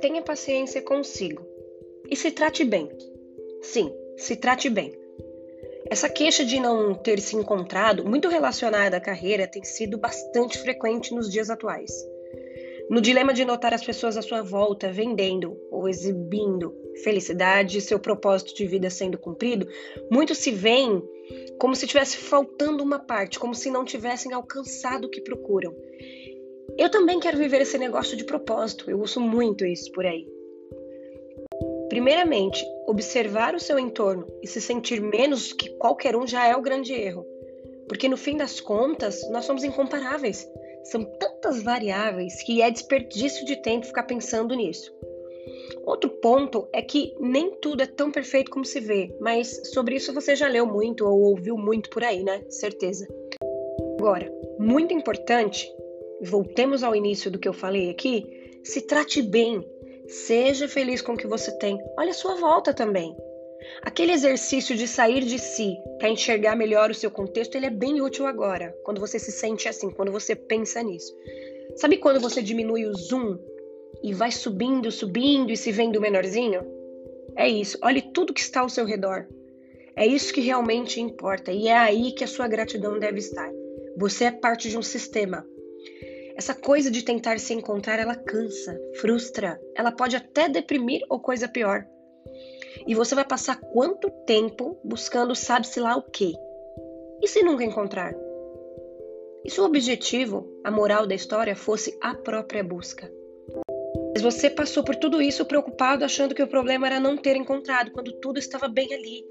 tenha paciência consigo e se trate bem. Sim, se trate bem. Essa queixa de não ter se encontrado, muito relacionada à carreira, tem sido bastante frequente nos dias atuais. No dilema de notar as pessoas à sua volta vendendo ou exibindo felicidade e seu propósito de vida sendo cumprido, muitos se veem como se tivesse faltando uma parte, como se não tivessem alcançado o que procuram. Eu também quero viver esse negócio de propósito, eu ouço muito isso por aí. Primeiramente, observar o seu entorno e se sentir menos que qualquer um já é o grande erro. Porque no fim das contas, nós somos incomparáveis. São tantas variáveis que é desperdício de tempo ficar pensando nisso. Outro ponto é que nem tudo é tão perfeito como se vê, mas sobre isso você já leu muito ou ouviu muito por aí, né? Certeza. Agora, muito importante, voltemos ao início do que eu falei aqui, se trate bem, Seja feliz com o que você tem. Olha a sua volta também. Aquele exercício de sair de si para enxergar melhor o seu contexto, ele é bem útil agora, quando você se sente assim, quando você pensa nisso. Sabe quando você diminui o zoom e vai subindo, subindo e se vendo menorzinho? É isso. Olhe tudo que está ao seu redor. É isso que realmente importa e é aí que a sua gratidão deve estar. Você é parte de um sistema. Essa coisa de tentar se encontrar, ela cansa, frustra, ela pode até deprimir ou coisa pior. E você vai passar quanto tempo buscando sabe-se lá o quê? E se nunca encontrar? E se o objetivo, a moral da história, fosse a própria busca? Mas você passou por tudo isso preocupado, achando que o problema era não ter encontrado, quando tudo estava bem ali.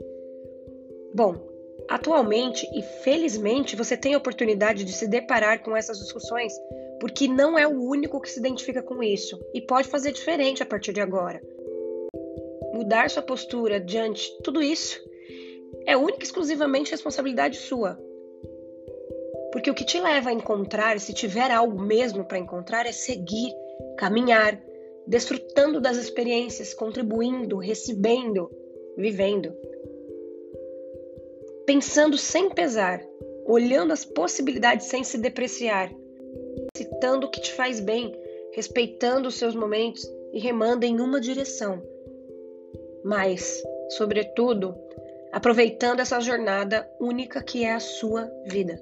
Bom, atualmente e felizmente você tem a oportunidade de se deparar com essas discussões porque não é o único que se identifica com isso e pode fazer diferente a partir de agora. Mudar sua postura diante de tudo isso é única e exclusivamente responsabilidade sua. Porque o que te leva a encontrar, se tiver algo mesmo para encontrar, é seguir, caminhar, desfrutando das experiências, contribuindo, recebendo, vivendo. Pensando sem pesar, olhando as possibilidades sem se depreciar citando o que te faz bem, respeitando os seus momentos e remando em uma direção. Mas, sobretudo, aproveitando essa jornada única que é a sua vida.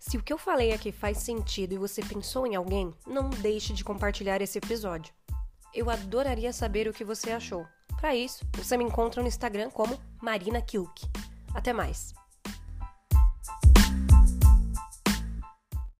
Se o que eu falei aqui faz sentido e você pensou em alguém, não deixe de compartilhar esse episódio. Eu adoraria saber o que você achou. Para isso, você me encontra no Instagram como Marina Kilk. Até mais!